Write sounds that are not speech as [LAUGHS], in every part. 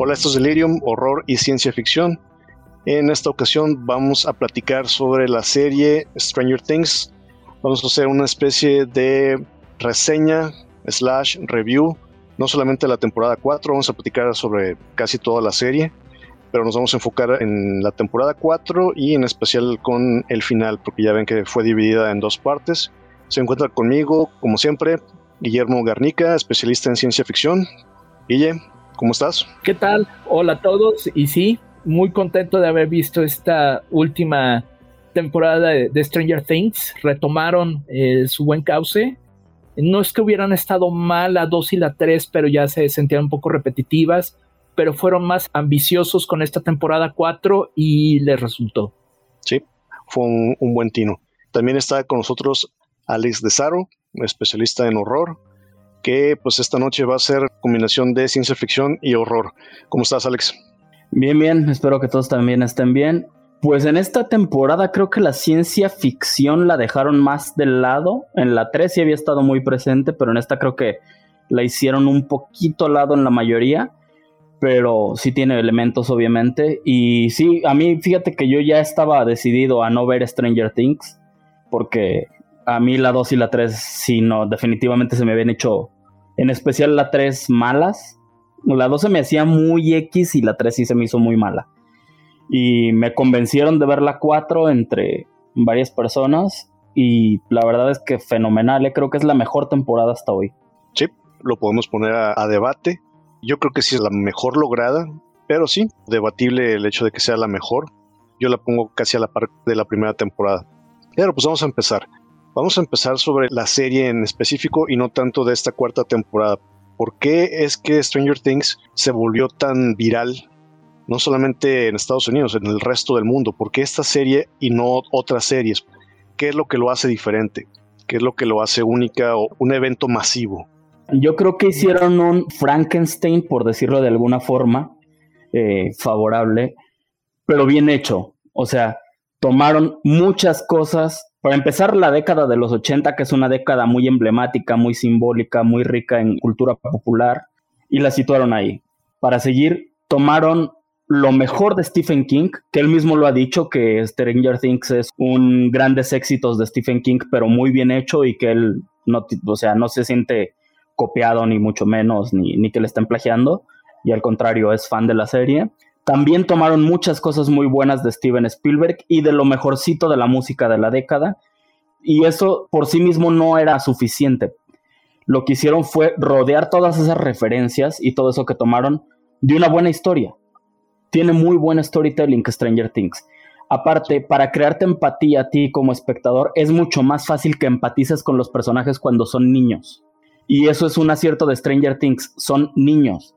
Hola, esto es Delirium, horror y ciencia ficción. En esta ocasión vamos a platicar sobre la serie Stranger Things. Vamos a hacer una especie de reseña slash review, no solamente la temporada 4, vamos a platicar sobre casi toda la serie, pero nos vamos a enfocar en la temporada 4 y en especial con el final, porque ya ven que fue dividida en dos partes. Se encuentra conmigo, como siempre, Guillermo Garnica, especialista en ciencia ficción. Guille, ¿Cómo estás? ¿Qué tal? Hola a todos. Y sí, muy contento de haber visto esta última temporada de, Stranger Things. Retomaron eh, su buen cauce. No es que hubieran estado mal la 2 y la 3, pero ya se sentían un poco repetitivas. Pero fueron más ambiciosos con esta temporada 4 y les resultó. Sí, fue un, un buen tino. También está con nosotros Alex De Saro, especialista en horror que pues esta noche va a ser combinación de ciencia ficción y horror. ¿Cómo estás, Alex? Bien, bien, espero que todos también estén bien. Pues en esta temporada creo que la ciencia ficción la dejaron más del lado. En la 3 sí había estado muy presente, pero en esta creo que la hicieron un poquito al lado en la mayoría. Pero sí tiene elementos, obviamente. Y sí, a mí, fíjate que yo ya estaba decidido a no ver Stranger Things. Porque a mí la 2 y la 3, sí, no, definitivamente se me habían hecho, en especial la 3, malas. La 2 se me hacía muy X y la 3 sí se me hizo muy mala. Y me convencieron de ver la 4 entre varias personas y la verdad es que fenomenal, ¿eh? creo que es la mejor temporada hasta hoy. Sí, lo podemos poner a, debate. Yo creo que sí es la mejor lograda, pero sí, debatible el hecho de que sea la mejor. Yo la pongo casi a la par de la primera temporada. Pero pues vamos a empezar. Vamos a empezar sobre la serie en específico y no tanto de esta cuarta temporada. ¿Por qué es que Stranger Things se volvió tan viral? No solamente en Estados Unidos, en el resto del mundo. ¿Por qué esta serie y no otras series? ¿Qué es lo que lo hace diferente? ¿Qué es lo que lo hace única o un evento masivo? Yo creo que hicieron un Frankenstein, por decirlo de alguna forma, eh, favorable, pero bien hecho. O sea, tomaron muchas cosas para empezar, la década de los 80, que es una década muy emblemática, muy simbólica, muy rica en cultura popular, y la situaron ahí. Para seguir, tomaron lo mejor de Stephen King, que él mismo lo ha dicho, que Stranger Things es un grandes éxitos de Stephen King, pero muy bien hecho y que él no, o sea, no se siente copiado ni mucho menos, ni, ni que le estén plagiando, y al contrario, es fan de la serie. También tomaron muchas cosas muy buenas de Steven Spielberg y de lo mejorcito de la música de la década. Y eso por sí mismo no era suficiente. Lo que hicieron fue rodear todas esas referencias y todo eso que tomaron de una buena historia. Tiene muy buen storytelling que Stranger Things. Aparte, para crearte empatía a ti como espectador, es mucho más fácil que empatices con los personajes cuando son niños. Y eso es un acierto de Stranger Things, son niños.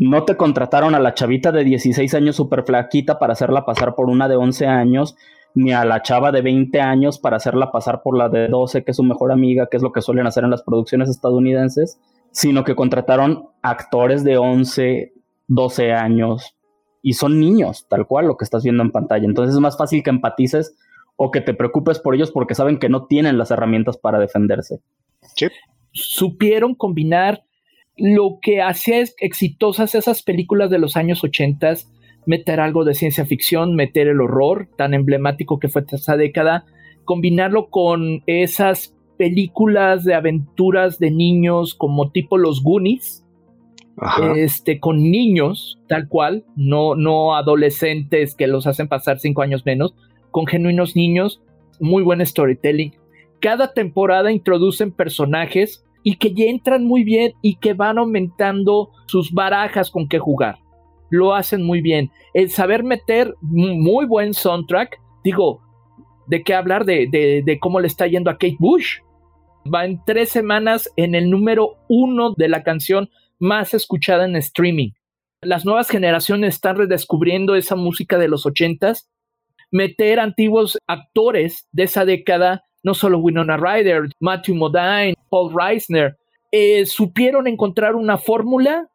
No te contrataron a la chavita de 16 años súper flaquita para hacerla pasar por una de 11 años, ni a la chava de 20 años para hacerla pasar por la de 12, que es su mejor amiga, que es lo que suelen hacer en las producciones estadounidenses, sino que contrataron actores de 11, 12 años y son niños, tal cual lo que estás viendo en pantalla. Entonces es más fácil que empatices o que te preocupes por ellos porque saben que no tienen las herramientas para defenderse. Supieron combinar lo que hacía exitosas esas películas de los años 80, meter algo de ciencia ficción, meter el horror tan emblemático que fue esa década, combinarlo con esas películas de aventuras de niños como tipo los Goonies, este, con niños, tal cual, no, no adolescentes que los hacen pasar cinco años menos, con genuinos niños, muy buen storytelling. Cada temporada introducen personajes y que ya entran muy bien y que van aumentando sus barajas con qué jugar. Lo hacen muy bien. El saber meter muy buen soundtrack, digo, ¿de qué hablar? De, cómo le está yendo a Kate Bush. Va en tres semanas en el número uno de la canción más escuchada en streaming. Las nuevas generaciones están redescubriendo esa música de los ochentas. Meter antiguos actores de esa década no solo Winona Ryder, Matthew Modine, Paul Reisner, eh, supieron encontrar una fórmula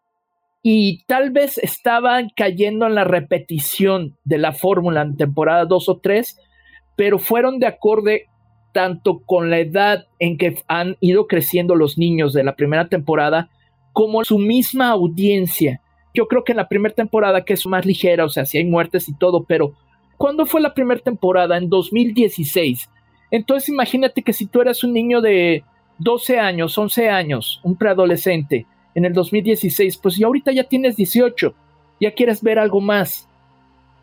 y tal vez estaban cayendo en la repetición de la fórmula en temporada 2 o 3, pero fueron de acorde tanto con la edad en que han ido creciendo los niños de la primera temporada, como su misma audiencia Yo creo que en la primera temporada, que es más ligera, o sea, si hay muertes y todo, pero ¿cuándo fue la primera temporada? En 2016. Entonces imagínate que si tú eras un niño de 12 años, 11 años, un preadolescente, en el 2016, pues y ahorita ya tienes 18, ya quieres ver algo más.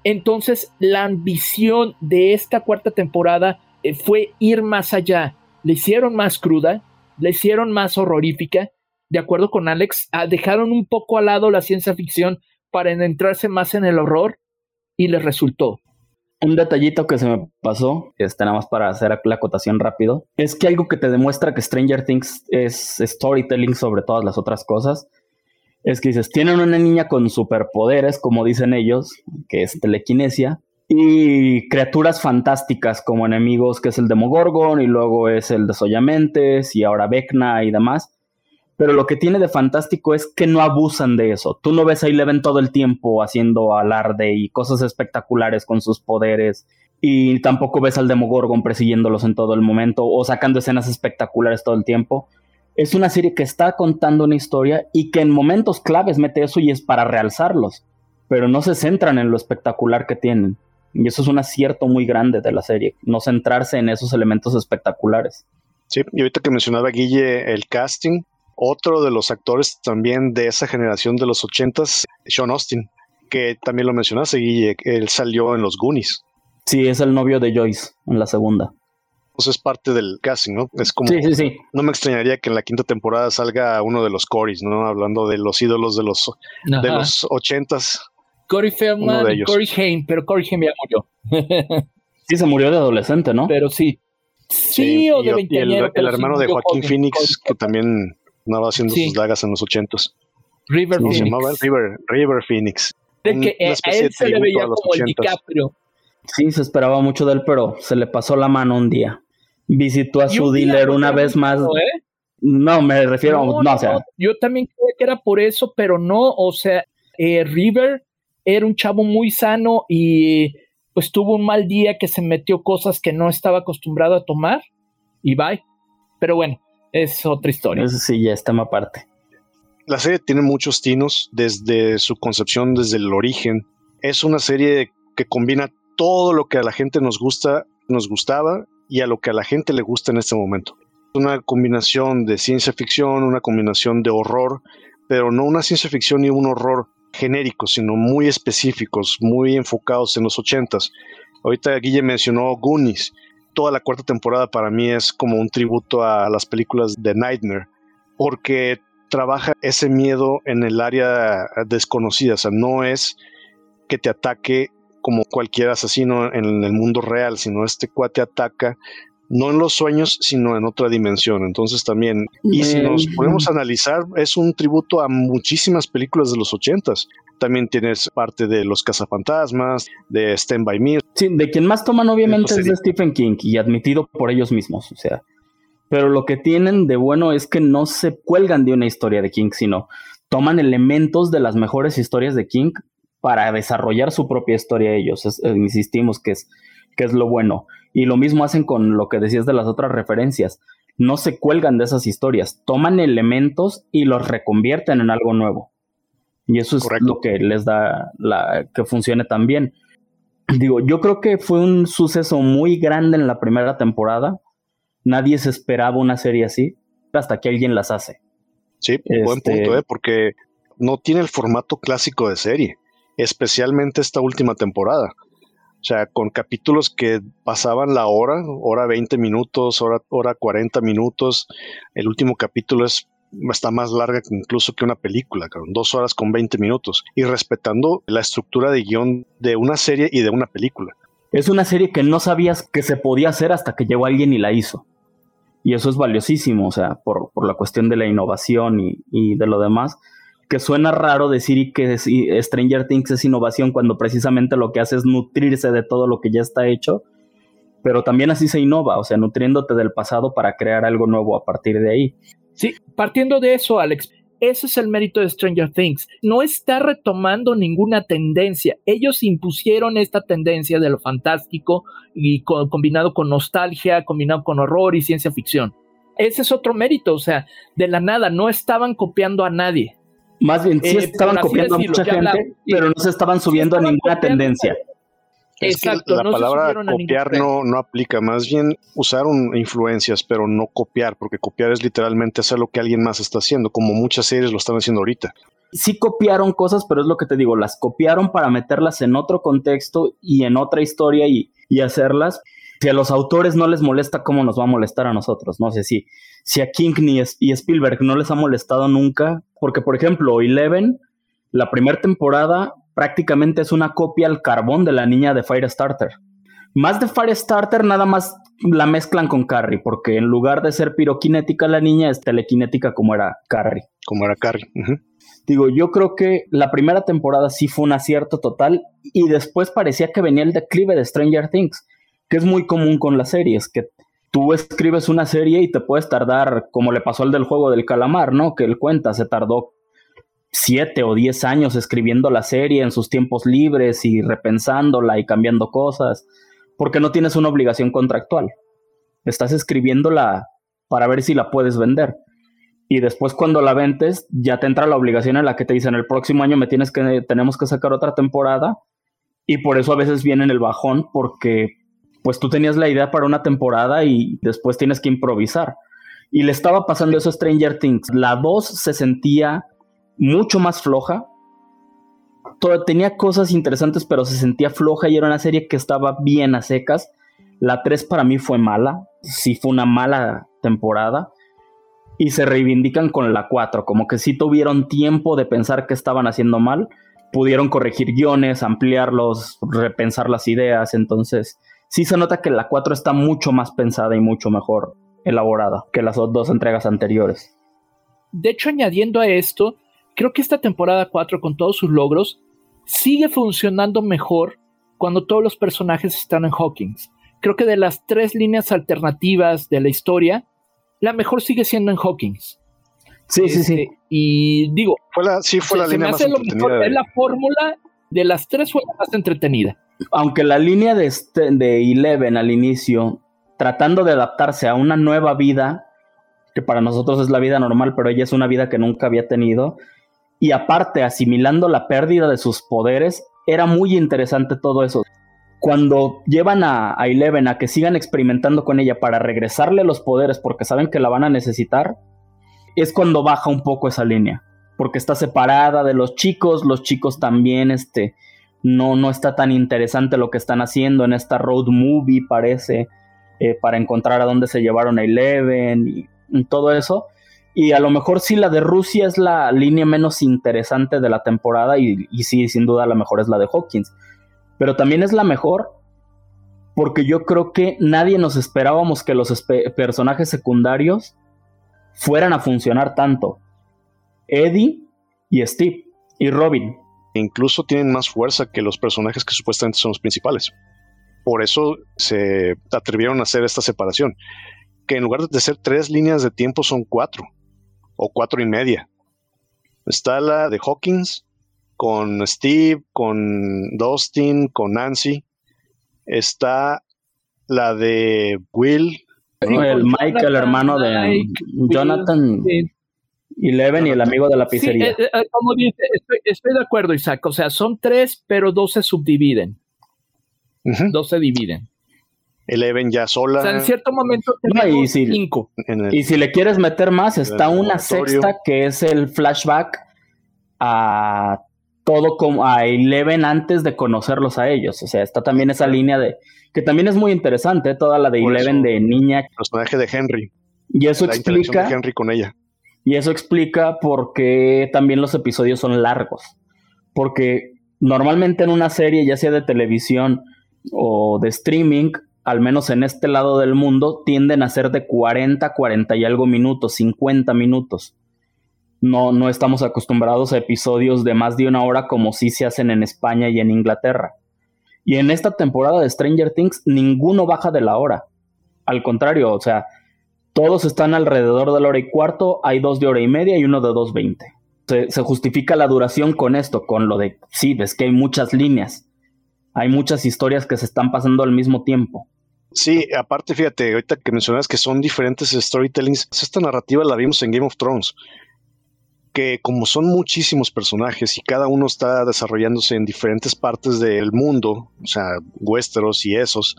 Entonces la ambición de esta cuarta temporada eh, fue ir más allá. Le hicieron más cruda, le hicieron más horrorífica. De acuerdo con Alex, ah, dejaron un poco al lado la ciencia ficción para entrarse más en el horror y les resultó. Un detallito que se me pasó, este, nada más para hacer la acotación rápido, es que algo que te demuestra que Stranger Things es storytelling sobre todas las otras cosas, es que dices, tienen una niña con superpoderes, como dicen ellos, que es telequinesia, y criaturas fantásticas como enemigos, que es el Demogorgon, y luego es el de Soyamentes, y ahora Vecna y demás. Pero lo que tiene de fantástico es que no abusan de eso. Tú no ves a Eleven todo el tiempo haciendo alarde y cosas espectaculares con sus poderes. Y tampoco ves al Demogorgon persiguiéndolos en todo el momento o sacando escenas espectaculares todo el tiempo. Es una serie que está contando una historia y que en momentos claves mete eso y es para realzarlos. Pero no se centran en lo espectacular que tienen. Y eso es un acierto muy grande de la serie, no centrarse en esos elementos espectaculares. Sí, y ahorita que mencionaba Guille el casting, otro de los actores también de esa generación de los ochentas, Sean Austin, que también lo mencionaste, Guille, él salió en los Goonies. Sí, es el novio de Joyce en la segunda. Pues es parte del casting, ¿no? Es como. Sí, sí, sí. No me extrañaría que en la quinta temporada salga uno de los Corys, ¿no? Hablando de los ídolos de los, de los ochentas. Corey Feldman y Corey Haim, pero Corey Haim ya murió. [LAUGHS] sí, se murió de adolescente, ¿no? Pero sí. Sí, o de y el, el hermano de Joaquín Phoenix, que también andaba haciendo sus dagas en los ochentas. River Phoenix. Se llamaba River, River Phoenix. De que a él se le veía como el DiCaprio. Sí, se esperaba mucho de él, pero se le pasó la mano un día. Visitó a su dealer una vez más. ¿eh? No, me refiero, no, no, o sea. Yo también creía que era por eso, pero no, o sea, eh, River era un chavo muy sano y pues tuvo un mal día que se metió cosas que no estaba acostumbrado a tomar y bye. Pero bueno, es otra historia. Eso sí, ya está aparte. La serie tiene muchos tinos desde su concepción, desde el origen. Es una serie que combina todo lo que a la gente nos gusta, nos gustaba y a lo que a la gente le gusta en este momento. Una combinación de ciencia ficción, una combinación de horror, pero no una ciencia ficción ni un horror genéricos, sino muy específicos, muy enfocados en los ochentas. Ahorita Guille mencionó Goonies. Toda la cuarta temporada para mí es como un tributo a las películas de Nightmare, porque trabaja ese miedo en el área desconocida, o sea, no es que te ataque como cualquier asesino en el mundo real, sino este cuate ataca no en los sueños, sino en otra dimensión. Entonces también, y si nos podemos analizar, es un tributo a muchísimas películas de los ochentas. También tienes parte de Los Cazafantasmas, de Stand By Me. Sí, de quien más toman obviamente es de Stephen King y admitido por ellos mismos, o sea. Pero lo que tienen de bueno es que no se cuelgan de una historia de King, sino toman elementos de las mejores historias de King para desarrollar su propia historia ellos. Eh, insistimos que es, que es lo bueno. Y lo mismo hacen con lo que decías de las otras referencias. No se cuelgan de esas historias, toman elementos y los reconvierten en algo nuevo. Y eso es lo que les da la que funcione tan bien. Digo, yo creo que fue un suceso muy grande en la primera temporada. Nadie se esperaba una serie así hasta que alguien las hace. Sí, buen este punto, ¿eh? porque no tiene el formato clásico de serie, especialmente esta última temporada. O sea, con capítulos que pasaban la hora, hora 20 minutos, hora, hora 40 minutos. El último capítulo es está más larga incluso que una película, dos horas con 20 minutos, y respetando la estructura de guion de una serie y de una película. Es una serie que no sabías que se podía hacer hasta que llegó alguien y la hizo. Y eso es valiosísimo, o sea, por, por la cuestión de la innovación y, y de lo demás que suena raro decir que Stranger Things es innovación cuando precisamente lo que hace es nutrirse de todo lo que ya está hecho, pero también así se innova, o sea, nutriéndote del pasado para crear algo nuevo a partir de ahí. Sí, partiendo de eso, Alex, ese es el mérito de Stranger Things. No está retomando ninguna tendencia. Ellos impusieron esta tendencia de lo fantástico y combinado con nostalgia, combinado con horror y ciencia ficción. Ese es otro mérito, o sea, de la nada, no estaban copiando a nadie Más bien, sí Eh, estaban copiando a mucha gente, pero no se estaban subiendo a estaban ninguna copiando, tendencia. Es que Exacto, la no palabra copiar no, no aplica, más bien usar un- influencias, pero no copiar, porque copiar es literalmente hacer lo que alguien más está haciendo, como muchas series lo están haciendo ahorita. Sí copiaron cosas, pero es lo que te digo, las copiaron para meterlas en otro contexto y en otra historia y, y hacerlas. Si a los autores no les molesta, ¿cómo nos va a molestar a nosotros? No sé si, si a King ni y Spielberg no les ha molestado nunca, porque por ejemplo, Eleven, la primera temporada prácticamente es una copia al carbón de la niña de Firestarter. Más de Firestarter, nada más la mezclan con Carrie, porque en lugar de ser piroquinética la niña es telequinética como era Carrie. como era Carrie. Digo, yo creo que la primera temporada sí fue un acierto total y después parecía que venía el declive de Stranger Things, que es muy común con las series, que tú escribes una serie y te puedes tardar, como le pasó al del juego del calamar, ¿no? Que él cuenta, se tardó siete o diez años escribiendo la serie en sus tiempos libres y repensándola y cambiando cosas, porque no tienes una obligación contractual. Estás escribiéndola para ver si la puedes vender y después cuando la ventes ya te entra la obligación en la que te dicen el próximo año me tienes que tenemos que sacar otra temporada y por eso a veces viene en el bajón porque pues tú tenías la idea para una temporada y después tienes que improvisar. Y le estaba pasando eso a Stranger Things. La 2 se sentía mucho más floja. Tenía cosas interesantes pero se sentía floja y era una serie que estaba bien a secas. La 3 para mí fue mala. Sí fue una mala temporada. Y se reivindican con la 4, como que sí tuvieron tiempo de pensar que estaban haciendo mal, pudieron corregir guiones, ampliarlos, repensar las ideas, entonces sí se nota que la 4 está mucho más pensada y mucho mejor elaborada que las dos entregas anteriores. De hecho, añadiendo a esto, creo que esta temporada 4, con todos sus logros, sigue funcionando mejor cuando todos los personajes están en Hawkins. Creo que de las tres líneas alternativas de la historia, la mejor sigue siendo en Hawkins. Sí, sí, sí. Este, y digo, Fue la, sí, fue se- la se línea me más hace lo mejor, de- es la fórmula de las tres fue la más entretenida. Aunque la línea de, este, de Eleven al inicio, tratando de adaptarse a una nueva vida, que para nosotros es la vida normal, pero ella es una vida que nunca había tenido, y aparte asimilando la pérdida de sus poderes, era muy interesante todo eso. Cuando llevan a, a Eleven a que sigan experimentando con ella para regresarle los poderes porque saben que la van a necesitar, es cuando baja un poco esa línea, porque está separada de los chicos, los chicos también, este, no, no está tan interesante lo que están haciendo en esta road movie, parece, eh, para encontrar a dónde se llevaron a Eleven y, todo eso. Y a lo mejor sí la de Rusia es la línea menos interesante de la temporada y, sí, sin duda la mejor es la de Hawkins. Pero también es la mejor porque yo creo que nadie nos esperábamos que los personajes secundarios fueran a funcionar tanto. Eddie y Steve y Robin. Incluso tienen más fuerza que los personajes que supuestamente son los principales. Por eso se atrevieron a hacer esta separación, que en lugar de ser tres líneas de tiempo son cuatro o cuatro y media. Está la de Hawkins con Steve, con Dustin, con Nancy. Está la de Will, el Mike, el hermano de Mike, Jonathan, Sí, Eleven y el amigo de la sí, pizzería. eh, eh, como dice, estoy, estoy de acuerdo, Isaac. O sea, son tres, pero dos se subdividen. Dos se dividen. Eleven ya sola. O sea, en cierto momento No, y si- cinco. el- Y si le quieres meter más, está una sexta que es el flashback a todo como a Eleven antes de conocerlos a ellos. O sea, está también esa línea de que también es muy interesante, toda la de Por Eleven eso- de niña. personaje de Henry. Y eso la explica de Henry con ella. Y eso explica por qué también los episodios son largos. Porque normalmente en una serie, ya sea de televisión o de streaming, al menos en este lado del mundo, tienden a ser de 40, 40 y algo minutos, 50 minutos. No, no estamos acostumbrados a episodios de más de una hora como sí se hacen en España y en Inglaterra. Y en esta temporada de Stranger Things, ninguno baja de la hora. Al contrario, o sea, todos están alrededor de la hora y cuarto, hay dos de hora y media y uno de 2.20. Se, se justifica la duración con esto, con lo de, sí, ves que hay muchas líneas, hay muchas historias que se están pasando al mismo tiempo. Sí, aparte, fíjate, ahorita que mencionas que son diferentes storytellings, esta narrativa la vimos en Game of Thrones. que como son muchísimos personajes y cada uno está desarrollándose en diferentes partes del mundo, o sea, Westeros y esos,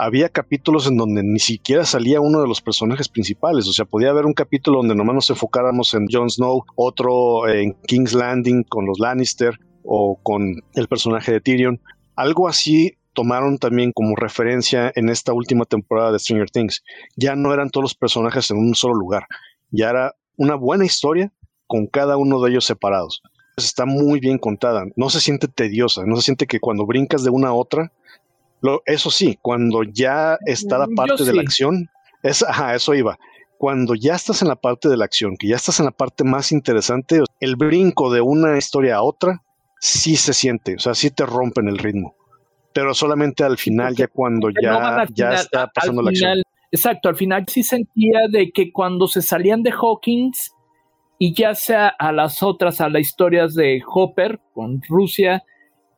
había capítulos en donde ni siquiera salía uno de los personajes principales, o sea, podía haber un capítulo donde nomás nos enfocáramos en Jon Snow, otro en King's Landing con los Lannister o con el personaje de Tyrion. Algo así tomaron también como referencia en esta última temporada de Stranger Things. Ya no eran todos los personajes en un solo lugar, ya era una buena historia con cada uno de ellos separados. Está muy bien contada, no se siente tediosa, no se siente que cuando brincas de una a otra, lo, eso sí, cuando ya está la mm, parte de la acción, es, ajá, eso iba. Cuando ya estás en la parte de la acción, que ya estás en la parte más interesante, el brinco de una historia a otra, sí se siente, o sea, sí te rompen el ritmo. Pero solamente al final, ya cuando ya, ya está pasando la acción. Exacto, al final sí sentía de que cuando se salían de Hawkins, y ya sea a las otras, a las historias de Hopper con Rusia,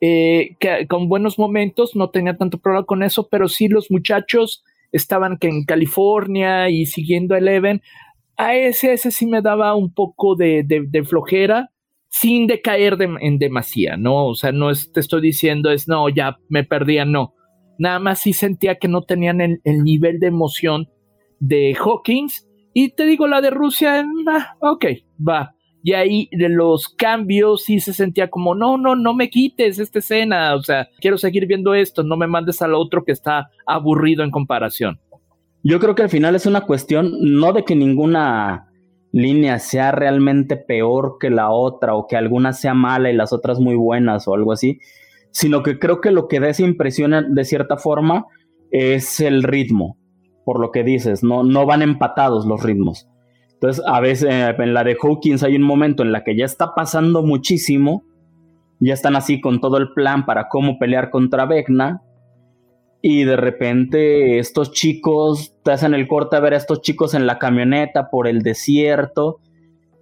eh, que con buenos momentos, no tenía tanto problema con eso, pero sí los muchachos estaban que en California y siguiendo Eleven, a ese, ese sí me daba un poco de, flojera, sin decaer en demasía, ¿no? O sea, no te estoy diciendo es, no, ya me perdía, no. Nada más sí sentía que no tenían el, el nivel de emoción de Hawkins y te digo, la de Rusia, ah, ok, va. Y ahí de los cambios sí se sentía como, no, no, no me quites esta escena, o sea, quiero seguir viendo esto, no me mandes al otro que está aburrido en comparación. Yo creo que al final es una cuestión no de que ninguna línea sea realmente peor que la otra o que alguna sea mala y las otras muy buenas o algo así, sino que creo que lo que da esa impresión de cierta forma es el ritmo por lo que dices, no, no van empatados los ritmos. Entonces, a veces eh, en la de Hawkins hay un momento en la que ya está pasando muchísimo, ya están así con todo el plan para cómo pelear contra Vecna, y de repente estos chicos, te hacen el corte a ver a estos chicos en la camioneta por el desierto,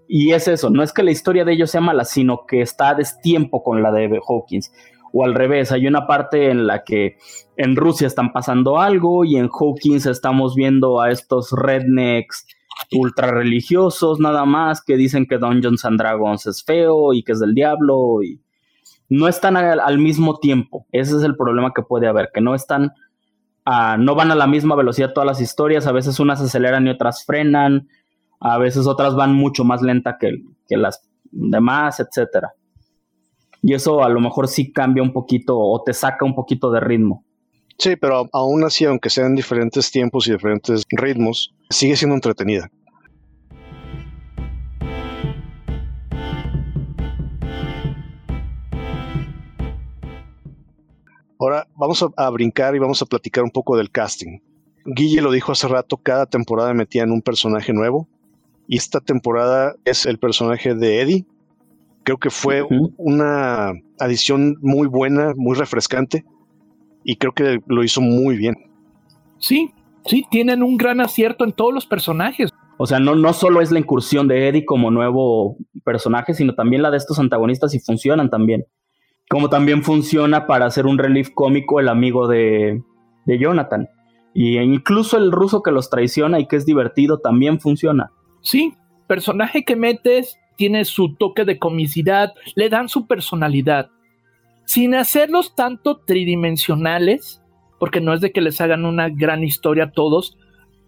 y es eso, no es que la historia de ellos sea mala, sino que está a destiempo con la de Hawkins. O al revés, hay una parte en la que en Rusia están pasando algo y en Hawkins estamos viendo a estos rednecks ultra religiosos nada más que dicen que Dungeons and Dragons es feo y que es del diablo y no están al, mismo tiempo. Ese es el problema que puede haber, que no están no van a la misma velocidad todas las historias, a veces unas aceleran y otras frenan, a veces otras van mucho más lenta que, que las demás, etcétera y eso a lo mejor sí cambia un poquito o te saca un poquito de ritmo. Sí, pero aún así, aunque sean diferentes tiempos y diferentes ritmos, sigue siendo entretenida. Ahora vamos a, brincar y vamos a platicar un poco del casting. Guille lo dijo hace rato, cada temporada metían un personaje nuevo. Y esta temporada es el personaje de Eddie, Creo que fue una adición muy buena, muy refrescante y creo que lo hizo muy bien. Sí, sí, tienen un gran acierto en todos los personajes. O sea, no, no solo es la incursión de Eddie como nuevo personaje, sino también la de estos antagonistas y funcionan también. Como también funciona para hacer un relief cómico el amigo de, de Jonathan. Y incluso el ruso que los traiciona y que es divertido también funciona. Sí, personaje que metes tiene su toque de comicidad, le dan su personalidad, sin hacerlos tanto tridimensionales, porque no es de que les hagan una gran historia a todos,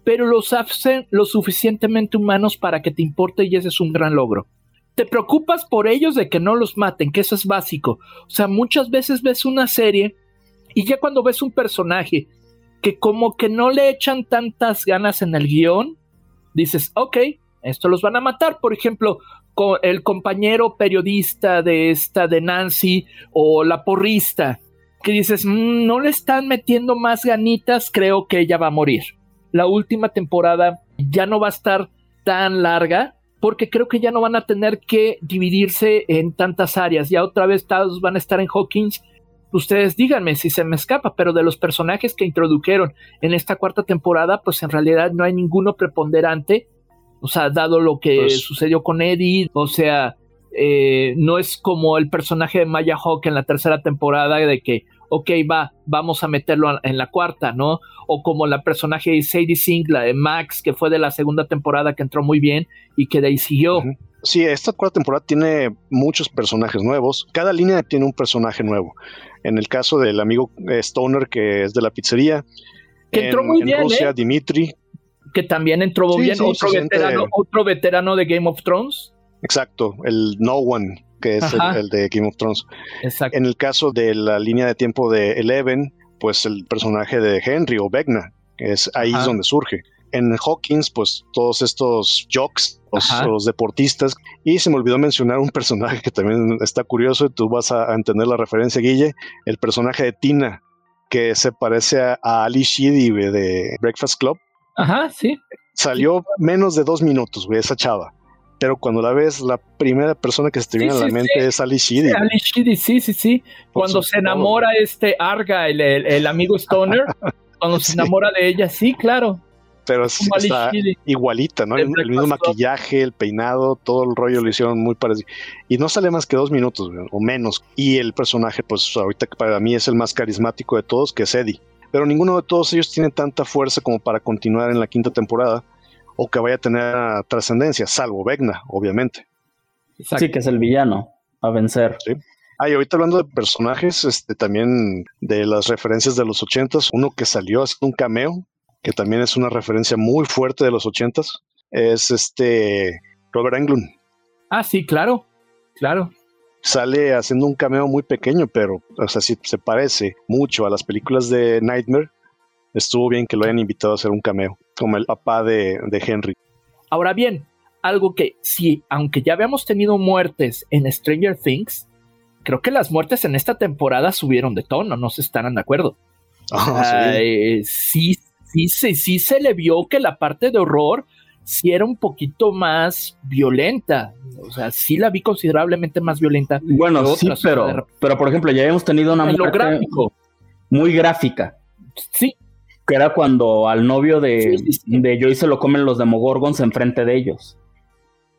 pero los hacen lo suficientemente humanos para que te importe y ese es un gran logro. Te preocupas por ellos de que no los maten, que eso es básico. O sea, muchas veces ves una serie y ya cuando ves un personaje que como que no le echan tantas ganas en el guion, dices, ok, esto los van a matar. Por ejemplo, el compañero periodista de esta de Nancy o la porrista que dices, mm, no le están metiendo más ganitas, creo que ella va a morir. La última temporada ya no va a estar tan larga porque creo que ya no van a tener que dividirse en tantas áreas. Ya otra vez todos van a estar en Hawkins. Ustedes díganme si se me escapa, pero de los personajes que introdujeron en esta cuarta temporada, pues en realidad no hay ninguno preponderante o sea, dado lo que pues sucedió con Eddie, o sea, eh, no es como el personaje de Maya Hawk en la tercera temporada de que, ok, va, vamos a meterlo en la cuarta, ¿no? O como la personaje de Sadie Sink, la de Max, que fue de la segunda temporada que entró muy bien y que de ahí siguió. Sí, esta cuarta temporada tiene muchos personajes nuevos. Cada línea tiene un personaje nuevo. En el caso del amigo eh, Stoner, que es de la pizzería. Que entró muy bien. Rusia, ¿eh? Dimitri. Que también entró bien. otro, veterano, otro veterano de Game of Thrones. Exacto, el No One, que es el, de Game of Thrones. Exacto. En el caso de la línea de tiempo de Eleven, pues el personaje de Henry o Vecna, es ahí es donde surge en Hawkins, pues todos estos jocks, los, deportistas. Y se me olvidó mencionar un personaje que también está curioso y tú vas a, entender la referencia, Guille, el personaje de Tina, que se parece a, Ali Sheedy de Breakfast Club. Ajá, sí. Salió menos de dos minutos, güey, esa chava. Pero cuando la ves, la primera persona que se te viene a la mente es Ali Sheedy. Sí, Ali Sheedy, sí, sí, sí. cuando se enamora este Arga, el, el amigo Stoner, [LAUGHS] cuando se enamora de ella, sí, claro pero está igualita, ¿no? El, mismo maquillaje, el peinado, todo el rollo lo hicieron muy parecido. Y no sale más que dos minutos, o menos. Y el personaje, pues ahorita que para mí es el más carismático de todos, que es Eddie. Pero ninguno de todos ellos tiene tanta fuerza como para continuar en la quinta temporada o que vaya a tener trascendencia, salvo Vegna, obviamente. Sí, que es el villano a vencer. Sí. Ah, y ahorita hablando de personajes, este, también de las referencias de los ochentas, uno que salió haciendo un cameo, que también es una referencia muy fuerte de los ochentas, es este Robert Englund. Ah, sí, claro, claro. Sale haciendo un cameo muy pequeño, pero, o sea, sí se parece mucho a las películas de Nightmare. Estuvo bien que lo hayan invitado a hacer un cameo, como el papá de, de Henry. Ahora bien, algo que sí, aunque ya habíamos tenido muertes en Stranger Things, creo que las muertes en esta temporada subieron de tono, no se estarán de acuerdo. Ah, sí, sí, sí, se le vio que la parte de horror sí era un poquito más violenta. O sea, sí la vi considerablemente más violenta. Bueno, sí, pero, pero por ejemplo, ya hemos tenido una muerte muy gráfica. Sí. Que era cuando al novio de, de Joy se lo comen los demogorgons enfrente de ellos.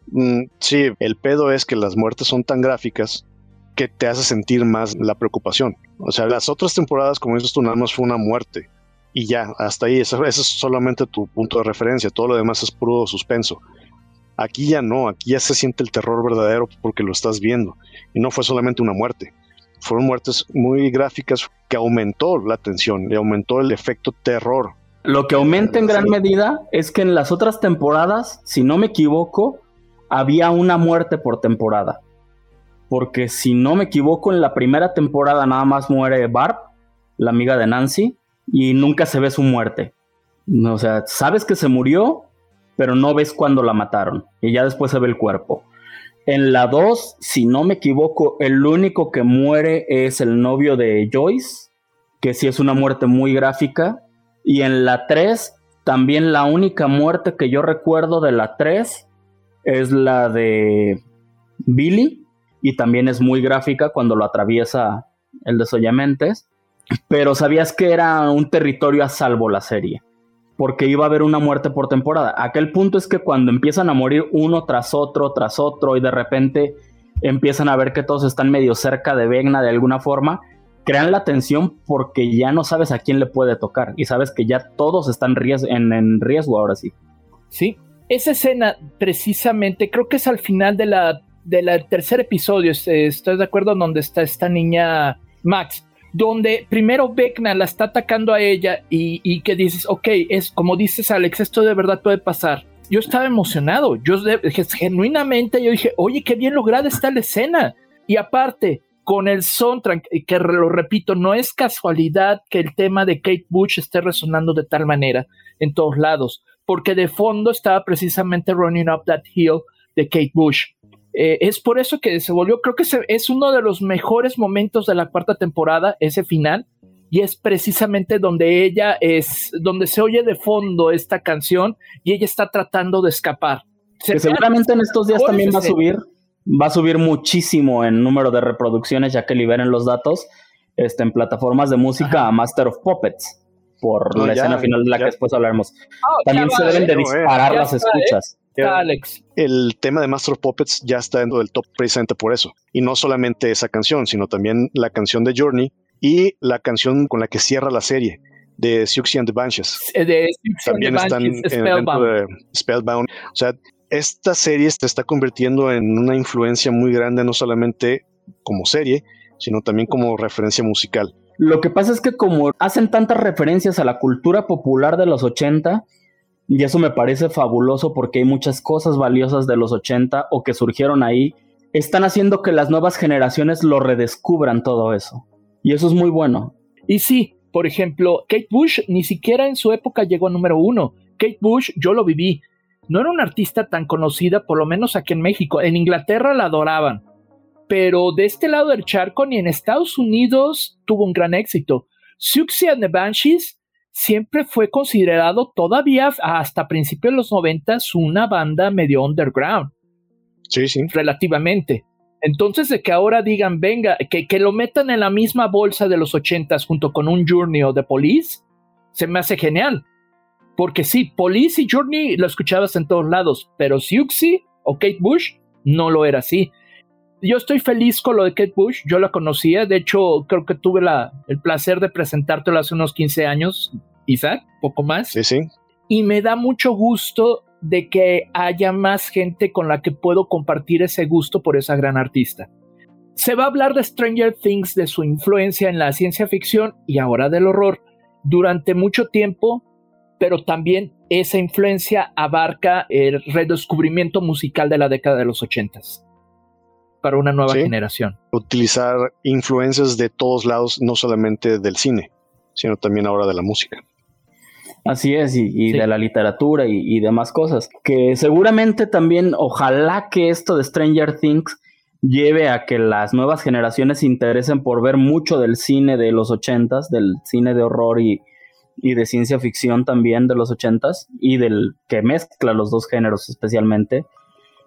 Mm, sí, el pedo es que las muertes son tan gráficas que te hace sentir más la preocupación. O sea, las otras temporadas, como dices tú, nada más fue una muerte y ya, hasta ahí, ese, es solamente tu punto de referencia, todo lo demás es puro suspenso. Aquí ya no, aquí ya se siente el terror verdadero porque lo estás viendo. Y no fue solamente una muerte, fueron muertes muy gráficas que aumentó la tensión y aumentó el efecto terror. Lo que aumenta en gran medida es que en las otras temporadas, si no me equivoco, había una muerte por temporada. Porque si no me equivoco, en la primera temporada nada más muere Barb, la amiga de Nancy, y nunca se ve su muerte. O sea, sabes que se murió, pero no ves cuándo la mataron y ya después se ve el cuerpo. En la 2, si no me equivoco, el único que muere es el novio de Joyce, que sí es una muerte muy gráfica. Y en la 3, también la única muerte que yo recuerdo de la 3 es la de Billy, y también es muy gráfica cuando lo atraviesa el desollamentes pero sabías que era un territorio a salvo la serie, porque iba a haber una muerte por temporada. Aquel punto es que cuando empiezan a morir uno tras otro, tras otro, y de repente empiezan a ver que todos están medio cerca de Vegna de alguna forma, crean la tensión porque ya no sabes a quién le puede tocar y sabes que ya todos están en, riesgo ahora sí. Sí, esa escena precisamente creo que es al final de la del tercer episodio, estoy de acuerdo, donde está esta niña Max, donde primero Vecna la está atacando a ella y, que dices, ok, es como dices Alex, esto de verdad puede pasar. Yo estaba emocionado, yo genuinamente yo dije, oye, qué bien lograda está la escena. Y aparte, con el soundtrack, que lo repito, no es casualidad que el tema de Kate Bush esté resonando de tal manera en todos lados, porque de fondo estaba precisamente Running Up That Hill de Kate Bush. Eh, es por eso que se volvió, creo que es uno de los mejores momentos de la cuarta temporada, ese final, y es precisamente donde ella es, donde se oye de fondo esta canción y ella está tratando de escapar. que seguramente en estos días también va a subir, va a subir muchísimo en número de reproducciones ya que liberen los datos este, en plataformas de música a Master of Puppets por la escena final de la que después hablaremos. Ah, también se deben de disparar las escuchas. Alex. El tema de Master of Puppets ya está dentro del top precisamente por eso. Y no solamente esa canción, sino también la canción de Journey y la canción con la que cierra la serie de Siouxsie and the Banshees. De También están en, dentro de Spellbound. O sea, esta serie se está convirtiendo en una influencia muy grande, no solamente como serie, sino también como referencia musical. Lo que pasa es que como hacen tantas referencias a la cultura popular de los 80, y eso me parece fabuloso porque hay muchas cosas valiosas de los 80 o que surgieron ahí, están haciendo que las nuevas generaciones lo redescubran todo eso. Y eso es muy bueno. Y sí, por ejemplo, Kate Bush ni siquiera en su época llegó a número uno. Kate Bush, yo lo viví. No era una artista tan conocida, por lo menos aquí en México. En Inglaterra la adoraban pero de este lado del charco ni en Estados Unidos tuvo un gran éxito. Siouxsie and the Banshees siempre fue considerado todavía hasta principios de los noventas una banda medio underground. Sí, sí. Relativamente. Entonces, de que ahora digan, venga, que, que lo metan en la misma bolsa de los ochentas junto con un Journey o The Police, se me hace genial. Porque sí, Police y Journey lo escuchabas en todos lados, pero Siouxsie o Kate Bush no lo era así yo estoy feliz con lo de Kate Bush, yo la conocía, de hecho creo que tuve la, el placer de presentártelo hace unos 15 años, Isaac, poco más. Sí, sí. Y me da mucho gusto de que haya más gente con la que puedo compartir ese gusto por esa gran artista. Se va a hablar de Stranger Things, de su influencia en la ciencia ficción y ahora del horror durante mucho tiempo, pero también esa influencia abarca el redescubrimiento musical de la década de los ochentas para una nueva generación. Utilizar influencias de todos lados, no solamente del cine, sino también ahora de la música. Así es, y, de la literatura y, demás cosas. Que seguramente también, ojalá que esto de Stranger Things lleve a que las nuevas generaciones se interesen por ver mucho del cine de los ochentas, del cine de horror y, y de ciencia ficción también de los ochentas, y del que mezcla los dos géneros especialmente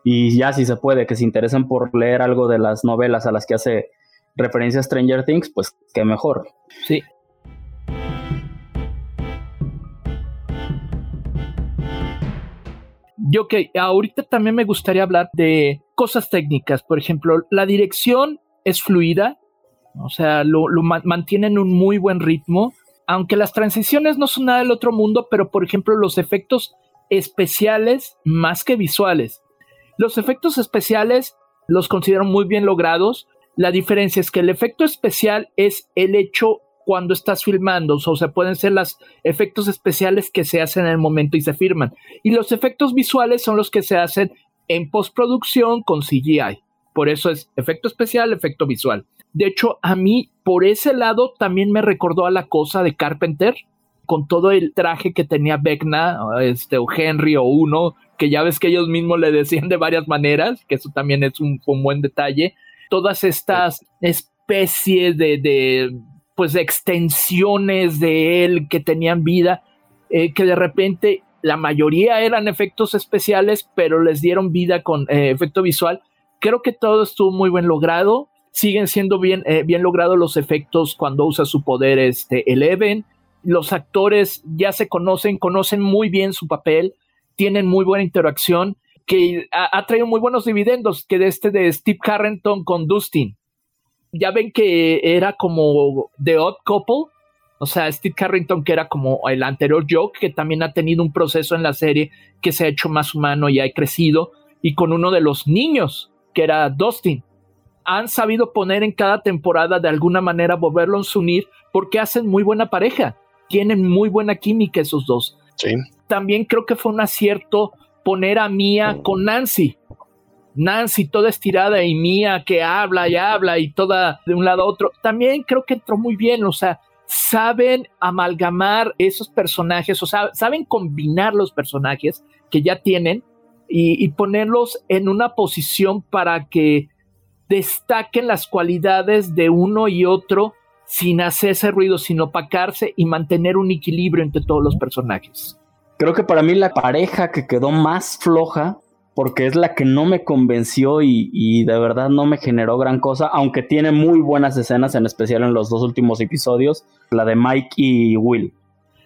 y ya si se puede, que se interesen por leer algo de las novelas a las que hace referencia a Stranger Things, pues qué mejor. Sí. Yo que ahorita también me gustaría hablar de cosas técnicas. Por ejemplo, la dirección es fluida, o sea, lo mantienen un muy buen ritmo. Aunque las transiciones no son nada del otro mundo, pero por ejemplo, los efectos especiales más que visuales los efectos especiales los considero muy bien logrados. La diferencia es que el efecto especial es el hecho cuando estás filmando, o sea, pueden ser los efectos especiales que se hacen en el momento y se firman. Y los efectos visuales son los que se hacen en postproducción con CGI. Por eso es efecto especial, efecto visual. De hecho, a mí por ese lado también me recordó a la cosa de Carpenter, con todo el traje que tenía Vecna, este, o Henry o uno, que ya ves que ellos mismos le decían de varias maneras, que eso también es un, buen detalle. Todas estas especies de, pues, extensiones de él que tenían vida, eh, que de repente la mayoría eran efectos especiales, pero les dieron vida con eh, efecto visual. Creo que todo estuvo muy bien logrado. Siguen siendo bien, eh, bien logrados los efectos cuando usa su poder este Eleven. Los actores ya se conocen, conocen muy bien su papel tienen muy buena interacción, que ha, traído muy buenos dividendos, que de este de Steve Carrington con Dustin. Ya ven que era como The Odd Couple, o sea, Steve Carrington, que era como el anterior Joke, que también ha tenido un proceso en la serie que se ha hecho más humano y ha crecido, y con uno de los niños, que era Dustin. Han sabido poner en cada temporada de alguna manera volverlos a unir porque hacen muy buena pareja. Tienen muy buena química esos dos. Sí también creo que fue un acierto poner a Mía con Nancy. Nancy toda estirada y Mía que habla y habla y toda de un lado a otro. También creo que entró muy bien, o sea, saben amalgamar esos personajes, o sea, saben combinar los personajes que ya tienen y, y ponerlos en una posición para que destaquen las cualidades de uno y otro sin hacerse ruido, sin opacarse y mantener un equilibrio entre todos los personajes. Creo que para mí la pareja que quedó más floja, porque es la que no me convenció y, de verdad no me generó gran cosa, aunque tiene muy buenas escenas, en especial en los dos últimos episodios, la de Mike y Will.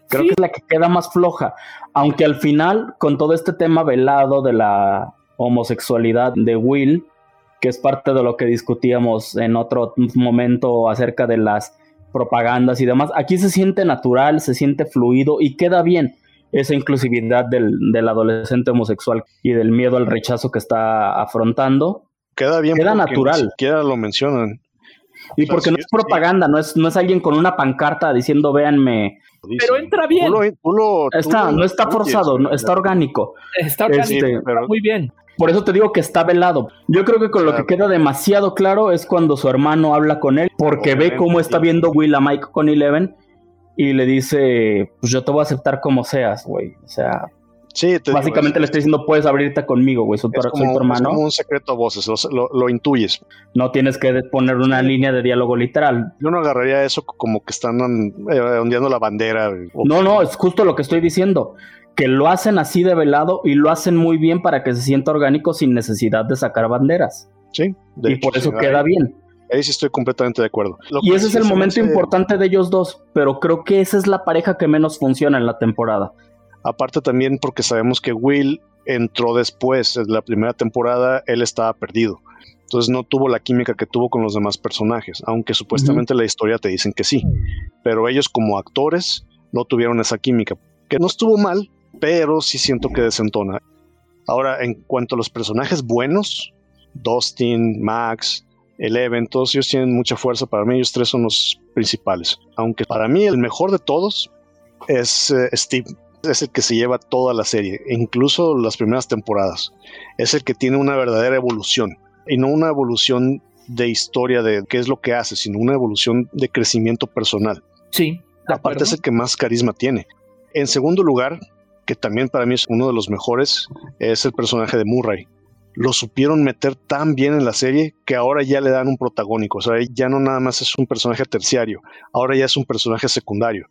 Creo que es la que queda más floja, aunque al final, con todo este tema velado de la homosexualidad de Will, que es parte de lo que discutíamos en otro momento acerca de las propagandas y demás. Aquí se siente natural, se siente fluido y queda bien esa inclusividad del, del adolescente homosexual y del miedo al rechazo que está afrontando. Queda bien. Queda natural. Ni siquiera lo mencionan. Y porque no es propaganda, no es, no es alguien con una pancarta diciendo véanme. Pero entra bien. está, no está forzado, está orgánico. Está orgánico, este, muy bien. Por eso te digo que está velado. Yo creo que con lo que queda demasiado claro es cuando su hermano habla con él, porque ve cómo está viendo Will a Mike con Eleven y le dice, pues yo te voy a aceptar como seas, güey. O sea, Sí, Básicamente le estoy diciendo, puedes abrirte conmigo, güey, soy, tu, hermano. Es como un secreto a voces, lo, intuyes. No tienes que poner una línea de diálogo literal. Yo no agarraría eso como que están eh, ondeando la bandera. No, no, es justo lo que estoy diciendo. Que lo hacen así de velado y lo hacen muy bien para que se sienta orgánico sin necesidad de sacar banderas. Sí, y por eso queda bien. Ahí sí estoy completamente de acuerdo. y ese es el momento importante de ellos dos, pero creo que esa es la pareja que menos funciona en la temporada. Aparte también porque sabemos que Will entró después, de la primera temporada él estaba perdido. Entonces no tuvo la química que tuvo con los demás personajes, aunque supuestamente la historia te dicen que sí. Pero ellos como actores no tuvieron esa química, que no estuvo mal, pero sí siento que desentona. Ahora, en cuanto a los personajes buenos, Dustin, Max, Eleven, todos ellos tienen mucha fuerza. Para mí ellos tres son los principales. Aunque para mí el mejor de todos es eh, Steve es el que se lleva toda la serie, incluso las primeras temporadas. Es el que tiene una verdadera evolución y no una evolución de historia de qué es lo que hace, sino una evolución de crecimiento personal. Sí. Aparte es el que más carisma tiene. En segundo lugar, que también para mí es uno de los mejores, es el personaje de Murray. Lo supieron meter tan bien en la serie que ahora ya le dan un protagónico. O sea, ya no nada más es un personaje terciario, ahora ya es un personaje secundario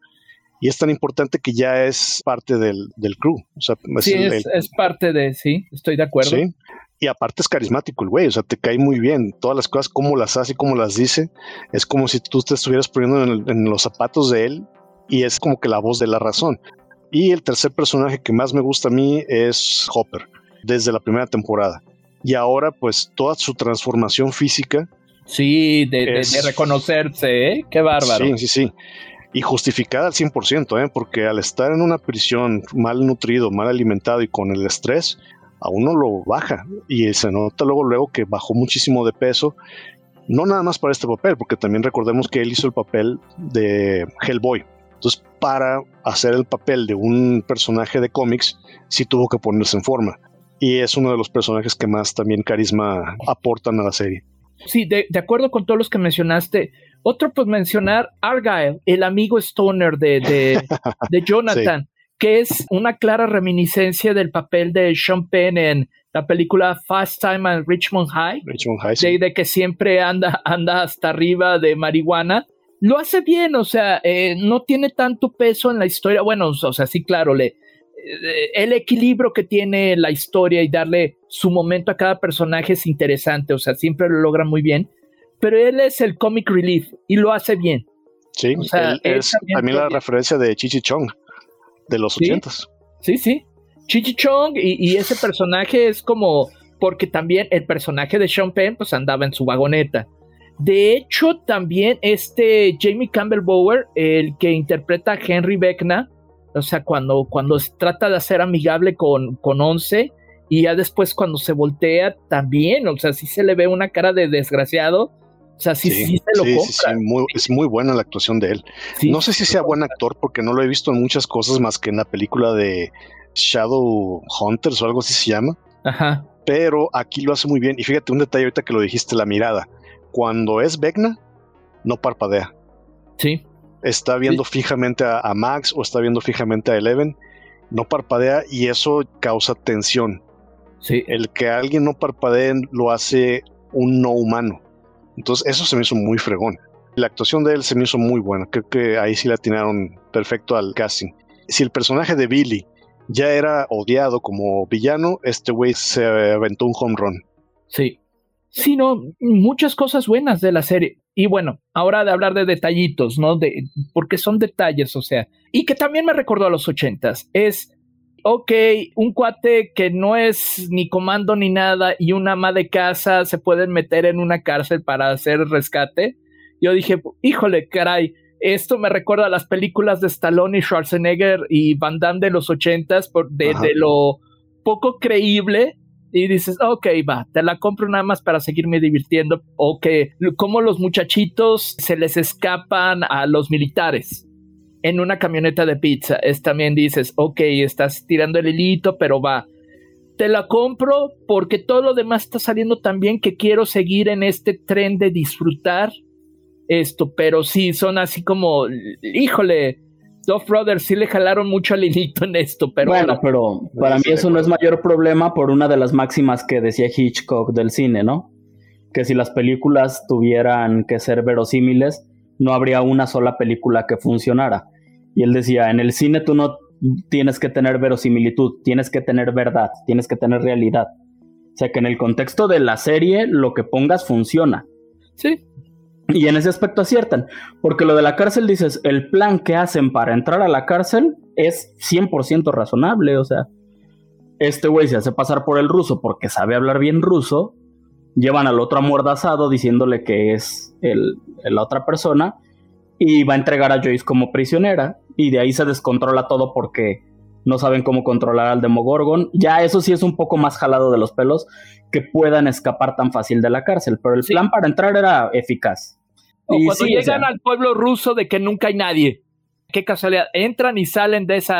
y es tan importante que ya es parte del, del crew. O sea, es sí, es, parte de, sí, estoy de acuerdo. Sí, y aparte es carismático el güey, o sea, te cae muy bien. Todas las cosas, cómo las hace y cómo las dice, es como si tú te estuvieras poniendo en, los zapatos de él y es como que la voz de la razón. Y el tercer personaje que más me gusta a mí es Hopper, desde la primera temporada. Y ahora, pues, toda su transformación física. Sí, de, de, reconocerse, ¿eh? Qué bárbaro. Sí, sí, sí y justificada al 100%, ¿eh? porque al estar en una prisión mal nutrido, mal alimentado y con el estrés, a uno lo baja y se nota luego, luego que bajó muchísimo de peso, no nada más para este papel, porque también recordemos que él hizo el papel de Hellboy. Entonces, para hacer el papel de un personaje de cómics, sí tuvo que ponerse en forma. Y es uno de los personajes que más también carisma aportan a la serie. Sí, de, de acuerdo con todos los que mencionaste, otro, pues mencionar Argyle, el amigo Stoner de, de, [LAUGHS] Jonathan, que es una clara reminiscencia del papel de Sean Penn en la película Fast Time at Richmond High, Richmond High de, que siempre anda, anda hasta arriba de marihuana. Lo hace bien, o sea, eh, no tiene tanto peso en la historia. Bueno, o sea, sí, claro, le, eh, el equilibrio que tiene la historia y darle su momento a cada personaje es interesante, o sea, siempre lo logra muy bien pero él es el comic relief y lo hace bien. Sí, es también, la referencia de Chichi Chong de los ochentas. Sí, sí. Chichi Chong y, ese personaje es como porque también el personaje de Sean Penn pues andaba en su vagoneta. De hecho, también este Jamie Campbell Bower, el que interpreta a Henry Beckna, o sea, cuando, cuando trata de hacer amigable con, con Once, y ya después cuando se voltea también, o sea, sí se le ve una cara de desgraciado, o sea, sí, sí, se lo compra. es muy buena la actuación de él. no sé si sea buen actor porque no lo he visto en muchas cosas más que en la película de Shadow Hunters o algo así se llama. Ajá. Pero aquí lo hace muy bien. Y fíjate un detalle ahorita que lo dijiste, la mirada. Cuando es Vecna, no parpadea. Sí. Está viendo fijamente a, a, Max o está viendo fijamente a Eleven. No parpadea y eso causa tensión. Sí. El que alguien no parpadee lo hace un no humano. Entonces eso se me hizo muy fregón. La actuación de él se me hizo muy buena. Creo que ahí sí la atinaron perfecto al casting. Si el personaje de Billy ya era odiado como villano, este güey se aventó un home run. Sí. Sí, no, muchas cosas buenas de la serie. Y bueno, ahora de hablar de detallitos, ¿no? De, porque son detalles, o sea. Y que también me recordó a los ochentas. Es ok, un cuate que no es ni comando ni nada y una ama de casa se pueden meter en una cárcel para hacer rescate. Yo dije, híjole, caray, esto me recuerda a las películas de Stallone y Schwarzenegger y Van Damme de los ochentas, de, de lo poco creíble y dices, ok, va, te la compro nada más para seguirme divirtiendo. O que como los muchachitos se les escapan a los militares en una camioneta de pizza. Es también dices, ok, estás tirando el hilito, pero va. Te la compro porque todo lo demás está saliendo tan bien que quiero seguir en este tren de disfrutar esto, pero sí, son así como, híjole, Dos Brothers sí le jalaron mucho al hilito en esto, pero... Bueno, pero para mí eso no es mayor problema por una de las máximas que decía Hitchcock del cine, ¿no? Que si las películas tuvieran que ser verosímiles, no habría una sola película que funcionara. Y él decía, en el cine tú no tienes que tener verosimilitud, tienes que tener verdad, tienes que tener realidad. O sea que en el contexto de la serie, lo que pongas funciona. Sí, y en ese aspecto aciertan, porque lo de la cárcel dices, el plan que hacen para entrar a la cárcel es 100% razonable, o sea, este güey se hace pasar por el ruso porque sabe hablar bien ruso, llevan al otro amordazado diciéndole que es el, la otra persona y va a entregar a Joyce como prisionera y de ahí se descontrola todo porque no saben cómo controlar al Demogorgon. Ya eso sí es un poco más jalado de los pelos que puedan escapar tan fácil de la cárcel, pero el plan para entrar era eficaz. O cuando llegan al pueblo ruso de que nunca hay nadie. Qué casualidad. Entran y salen de ese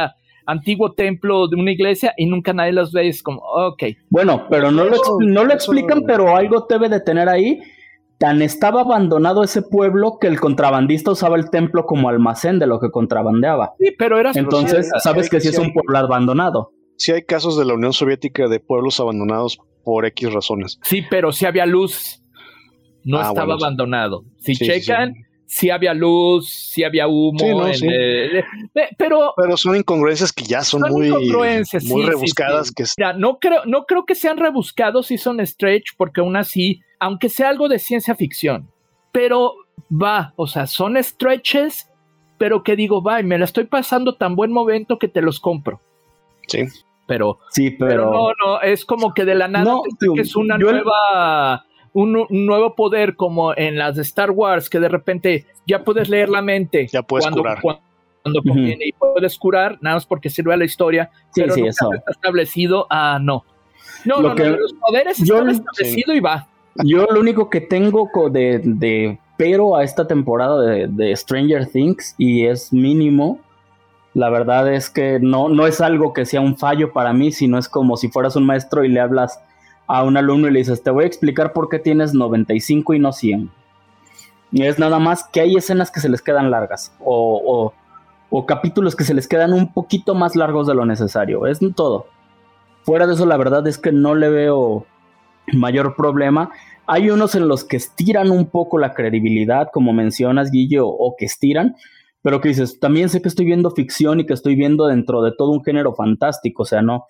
antiguo templo de una iglesia y nunca nadie los ve. Es como, ok. Bueno, pero no, lo, no lo explican, pero algo debe de tener ahí. Tan estaba abandonado ese pueblo que el contrabandista usaba el templo como almacén de lo que contrabandeaba. Sí, pero era Entonces, sabes que sí es un pueblo abandonado. Sí hay casos de la Unión Soviética de pueblos abandonados por X razones. Sí, pero sí había luz no ah, estaba abandonado. Si checan, sí, había luz, sí había humo. pero, pero son incongruencias que ya son, muy, muy rebuscadas. Que... no, creo, no creo que sean rebuscados si son stretch, porque aún así, aunque sea algo de ciencia ficción, pero va, o sea, son stretches, pero que digo, va, y me la estoy pasando tan buen momento que te los compro. Sí. Pero, sí, pero, no, no, es como que de la nada que es una nueva un, nuevo poder como en las de Star Wars, que de repente ya puedes leer la mente. Ya puedes cuando, curar. Cuando, conviene y puedes curar, nada más porque sirve a la historia. Sí, pero sí, eso. está establecido, ah, no. No, no, los poderes yo, están establecidos y va. Yo lo único que tengo de, de pero a esta temporada de, de, Stranger Things y es mínimo. La verdad es que no, no es algo que sea un fallo para mí, sino es como si fueras un maestro y le hablas a un alumno y le dices, te voy a explicar por qué tienes 95 y no 100. Y es nada más que hay escenas que se les quedan largas o, o, capítulos que se les quedan un poquito más largos de lo necesario. Es todo. Fuera de eso, la verdad es que no le veo mayor problema. Hay unos en los que estiran un poco la credibilidad, como mencionas, Guillo, o que estiran, pero que dices, también sé que estoy viendo ficción y que estoy viendo dentro de todo un género fantástico, o sea, no,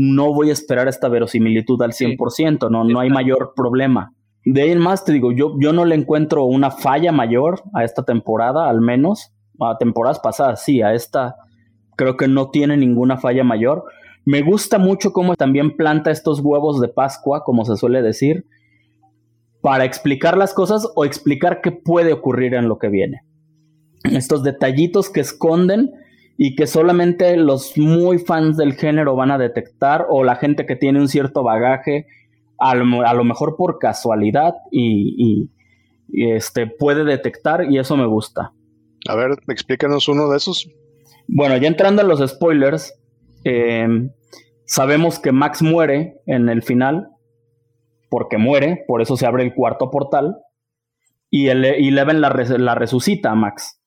no voy a esperar esta verosimilitud al 100%, no, no hay mayor problema. De ahí en más, te digo, yo, yo no le encuentro una falla mayor a esta temporada, al menos, a temporadas pasadas, sí, a esta creo que no tiene ninguna falla mayor. Me gusta mucho cómo también planta estos huevos de Pascua, como se suele decir, para explicar las cosas o explicar qué puede ocurrir en lo que viene. Estos detallitos que esconden y que solamente los muy fans del género van a detectar o la gente que tiene un cierto bagaje, a lo, mejor por casualidad y, este, puede detectar y eso me gusta. A ver, explícanos uno de esos. Bueno, ya entrando en los spoilers, em, sabemos que Max muere en el final, porque muere, por eso se abre el cuarto portal, y, el, y Leven la, la resucita a Max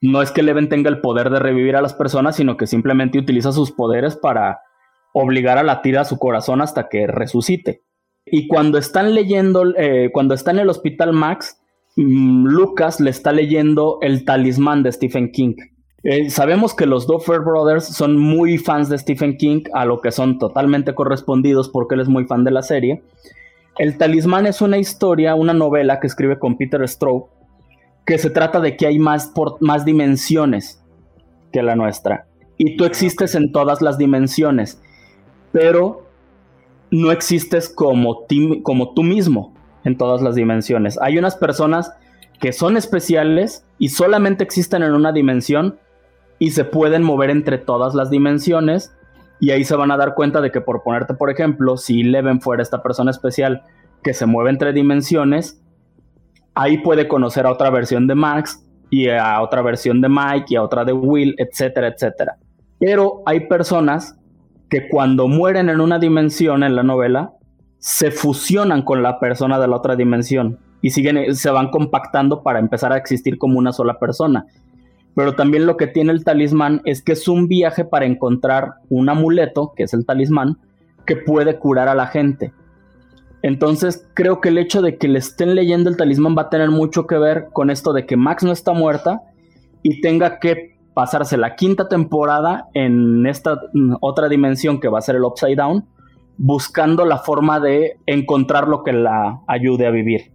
no es que Leven tenga el poder de revivir a las personas, sino que simplemente utiliza sus poderes para obligar a latir a su corazón hasta que resucite. Y cuando están leyendo, eh, cuando está en el hospital Max, mm, Lucas le está leyendo el talismán de Stephen King. Eh, sabemos que los Duffer Brothers son muy fans de Stephen King, a lo que son totalmente correspondidos porque él es muy fan de la serie. El talismán es una historia, una novela que escribe con Peter Straub, que se trata de que hay más, por, más dimensiones que la nuestra. Y tú existes en todas las dimensiones, pero no existes como, como tú mismo en todas las dimensiones. Hay unas personas que son especiales y solamente existen en una dimensión y se pueden mover entre todas las dimensiones y ahí se van a dar cuenta de que por ponerte por ejemplo, si Leven fuera esta persona especial que se mueve entre dimensiones, ahí puede conocer a otra versión de Max y a otra versión de Mike y a otra de Will, etcétera, etcétera. Pero hay personas que cuando mueren en una dimensión en la novela, se fusionan con la persona de la otra dimensión y siguen, se van compactando para empezar a existir como una sola persona. Pero también lo que tiene el talismán es que es un viaje para encontrar un amuleto, que es el talismán, que puede curar a la gente. Entonces creo que el hecho de que le estén leyendo el talismán va a tener mucho que ver con esto de que Max no está muerta y tenga que pasarse la quinta temporada en esta mm, otra dimensión que va a ser el Upside Down, buscando la forma de encontrar lo que la ayude a vivir.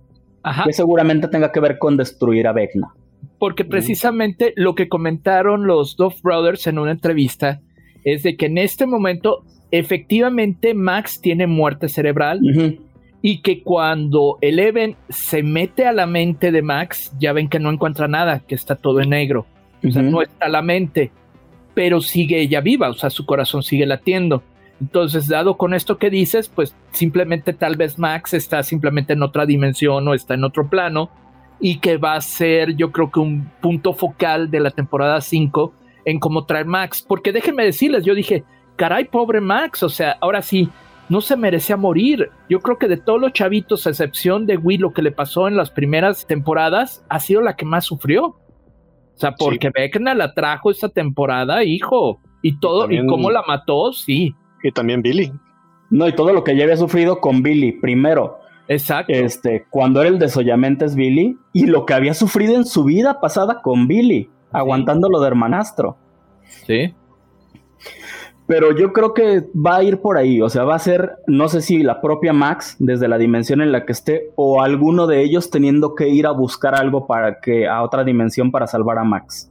Que seguramente tenga que ver con destruir a Vecna. Porque precisamente lo que comentaron los Dove Brothers en una entrevista es de que en este momento efectivamente Max tiene muerte cerebral y que cuando Eleven se mete a la mente de Max, ya ven que no encuentra nada, que está todo en negro. O sea, no está la mente, pero sigue ella viva, o sea, su corazón sigue latiendo. Entonces, dado con esto que dices, pues simplemente tal vez Max está simplemente en otra dimensión o está en otro plano y que va a ser yo creo que un punto focal de la temporada 5 en cómo traer Max. Porque déjenme decirles, yo dije, caray, pobre Max, o sea, ahora sí, no se merecía morir. Yo creo que de todos los chavitos, a excepción de Will, lo que le pasó en las primeras temporadas, ha sido la que más sufrió. O sea, porque sí. la trajo esta temporada, hijo. Y todo, y, cómo la mató, sí. Y también Billy. No, y todo lo que ya había sufrido con Billy, primero. Exacto. Este, cuando era el desollamiento es Billy, y lo que había sufrido en su vida pasada con Billy, aguantándolo de hermanastro. Sí. Pero yo creo que va a ir por ahí, o sea, va a ser, no sé si la propia Max, desde la dimensión en la que esté, o alguno de ellos teniendo que ir a buscar algo para que a otra dimensión para salvar a Max.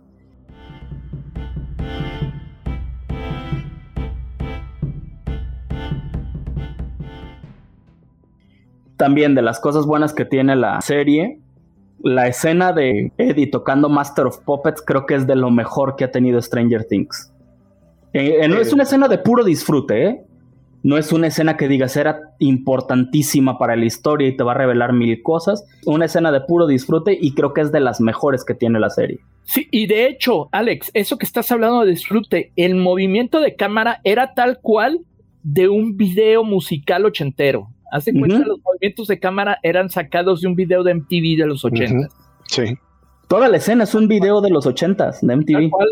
También de las cosas buenas que tiene la serie, la escena de Eddie tocando Master of Puppets creo que es de lo mejor que ha tenido Stranger Things. Eh, no es una escena de puro disfrute, ¿eh? No es una escena que digas era importantísima para la historia y te va a revelar mil cosas. Una escena de puro disfrute y creo que es de las mejores que tiene la serie. Sí, y de hecho, Alex, eso que estás hablando de disfrute, el movimiento de cámara era tal cual de un video musical ochentero. Hace cuenta, los movimientos de cámara eran sacados de un video de MTV de los ochentas. Sí. Toda la escena es un video de los ochentas de MTV tal cual.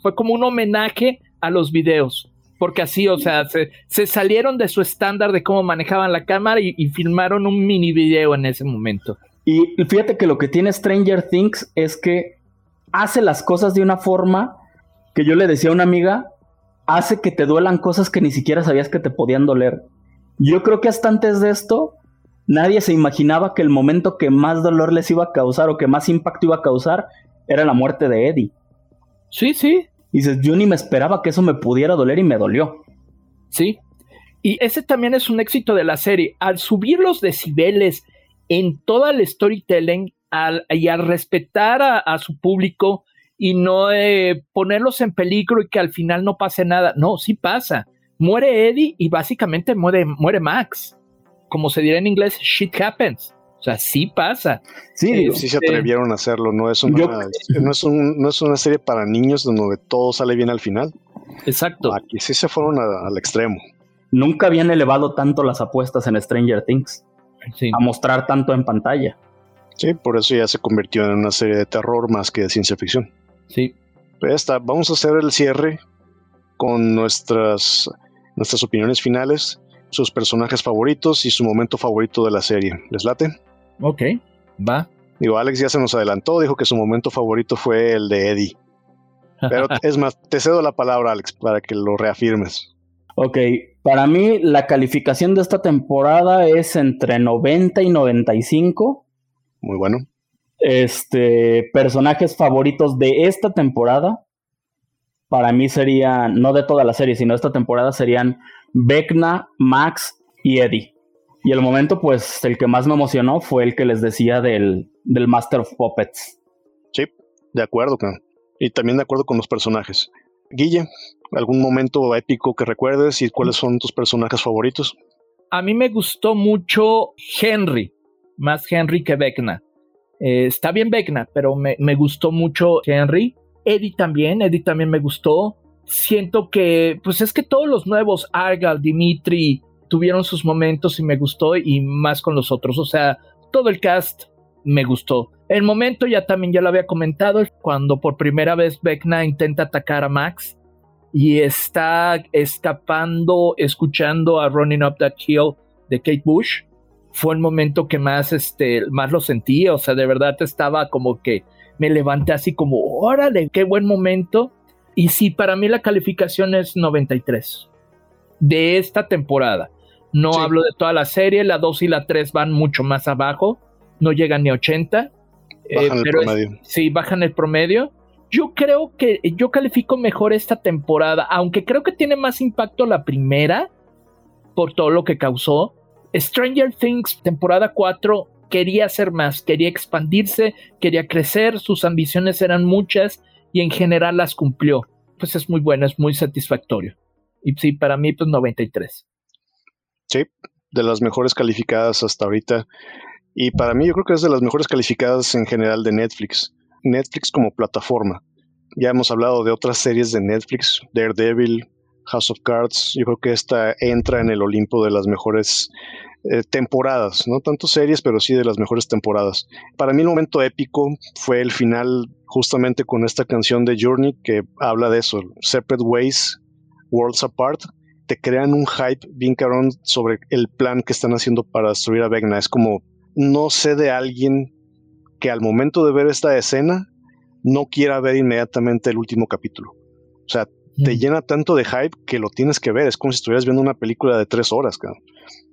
Fue como un homenaje a los videos. Porque así, o sea, se, salieron de su estándar de cómo manejaban la cámara y, filmaron un mini video en ese momento. Y fíjate que lo que tiene Stranger Things es que hace las cosas de una forma que yo le decía a una amiga, hace que te duelan cosas que ni siquiera sabías que te podían doler. Yo creo que hasta antes de esto, nadie se imaginaba que el momento que más dolor les iba a causar o que más impacto iba a causar era la muerte de Eddie. Sí, sí. Y dices, yo ni me esperaba que eso me pudiera doler y me dolió. Sí. Y ese también es un éxito de la serie. Al subir los decibeles en toda el storytelling y al respetar a, su público y no eh, ponerlos en peligro y que al final no pase nada. No, sí pasa. Muere Eddie y básicamente muere, muere Max. Como se dirá en inglés, shit happens. O sea, sí pasa. Sí, sí se atrevieron a hacerlo. No es, una, no, es no es una serie para niños donde todo sale bien al final. Exacto. Aquí sí se fueron al extremo. Nunca habían elevado tanto las apuestas en Stranger Things. A mostrar tanto en pantalla. Sí, por eso ya se convirtió en una serie de terror más que de ciencia ficción. Sí. Pues ya está. Vamos a hacer el cierre con nuestras, nuestras opiniones finales, sus personajes favoritos y su momento favorito de la serie. ¿Les late? Ok, va. Digo, Alex ya se nos adelantó, dijo que su momento favorito fue el de Eddie. Pero [LAUGHS] es más, te cedo la palabra, Alex, para que lo reafirmes. Ok, para mí la calificación de esta temporada es entre 90 y 95. Muy bueno. Este, personajes favoritos de esta temporada, para mí serían, no de toda la serie, sino de esta temporada serían Vecna, Max y Eddie. Y el momento, pues, el que más me emocionó fue el que les decía del, del Master of Puppets. Sí, de acuerdo, y también de acuerdo con los personajes. Guille, ¿algún momento épico que recuerdes y cuáles son tus personajes favoritos? A mí me gustó mucho Henry, más Henry que Vecna. Eh, está bien Vecna, pero me, me, gustó mucho Henry. Eddie también, Eddie también me gustó. Siento que, pues es que todos los nuevos, Argal, Dimitri, tuvieron sus momentos y me gustó y más con los otros. O sea, todo el cast me gustó. El momento ya también ya lo había comentado, cuando por primera vez Vecna intenta atacar a Max y está escapando, escuchando a Running Up That Hill de Kate Bush. Fue el momento que más, este, más lo sentí, o sea, de verdad estaba como que me levanté así como, órale, qué buen momento. Y sí, para mí la calificación es 93 de esta temporada. No hablo de toda la serie, la 2 y la 3 van mucho más abajo, no llegan ni 80. Eh, bajan el promedio. sí, bajan el promedio. Yo creo que yo califico mejor esta temporada, aunque creo que tiene más impacto la primera por todo lo que causó. Stranger Things, temporada 4, quería hacer más, quería expandirse, quería crecer, sus ambiciones eran muchas y en general las cumplió. Pues es muy bueno, es muy satisfactorio. Y sí, para mí, pues 93. De las mejores calificadas hasta ahorita. Y para mí yo creo que es de las mejores calificadas en general de Netflix. Netflix como plataforma. Ya hemos hablado de otras series de Netflix, Daredevil, House of Cards. Yo creo que esta entra en el Olimpo de las mejores eh, temporadas, no tanto series, pero sí de las mejores temporadas. Para mí el momento épico fue el final justamente con esta canción de Journey que habla de eso, Separate Ways, Worlds Apart, te crean un hype bien cabrón sobre el plan que están haciendo para destruir a Vegna. Es como, no sé de alguien que al momento de ver esta escena no quiera ver inmediatamente el último capítulo. O sea, te llena tanto de hype que lo tienes que ver. Es como si estuvieras viendo una película de tres horas,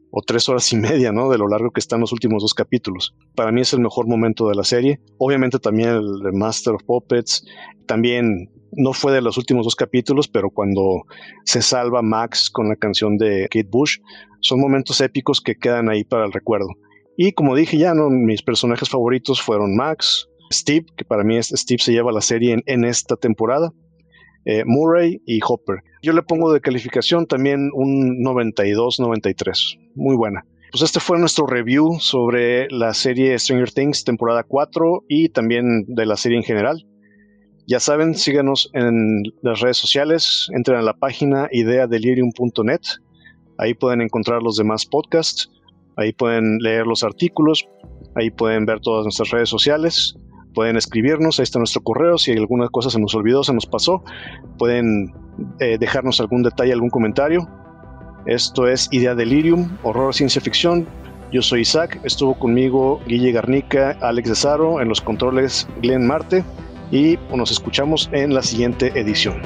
o tres horas y media, ¿no? De lo largo que están los últimos dos capítulos. Para mí es el mejor momento de la serie. Obviamente también el Master of Puppets. También no fue de los últimos dos capítulos, pero cuando se salva Max con la canción de Kate Bush, son momentos épicos que quedan ahí para el recuerdo. Y como dije ya, ¿no? mis personajes favoritos fueron Max, Steve, que para mí Steve se lleva la serie en, esta temporada, eh, Murray y Hopper. Yo le pongo de calificación también un 92-93, muy buena. Pues este fue nuestro review sobre la serie Stranger Things temporada 4 y también de la serie en general. Ya saben, síganos en las redes sociales, entren a la página ideadelirium.net, ahí pueden encontrar los demás podcasts, ahí pueden leer los artículos, ahí pueden ver todas nuestras redes sociales, pueden escribirnos, ahí está nuestro correo, si alguna cosa se nos olvidó, se nos pasó, pueden eh, dejarnos algún detalle, algún comentario. Esto es Idea Delirium, horror ciencia ficción. Yo soy Isaac, estuvo conmigo Guille Garnica, Alex Desaro, en los controles Glenn Marte y nos escuchamos en la siguiente edición.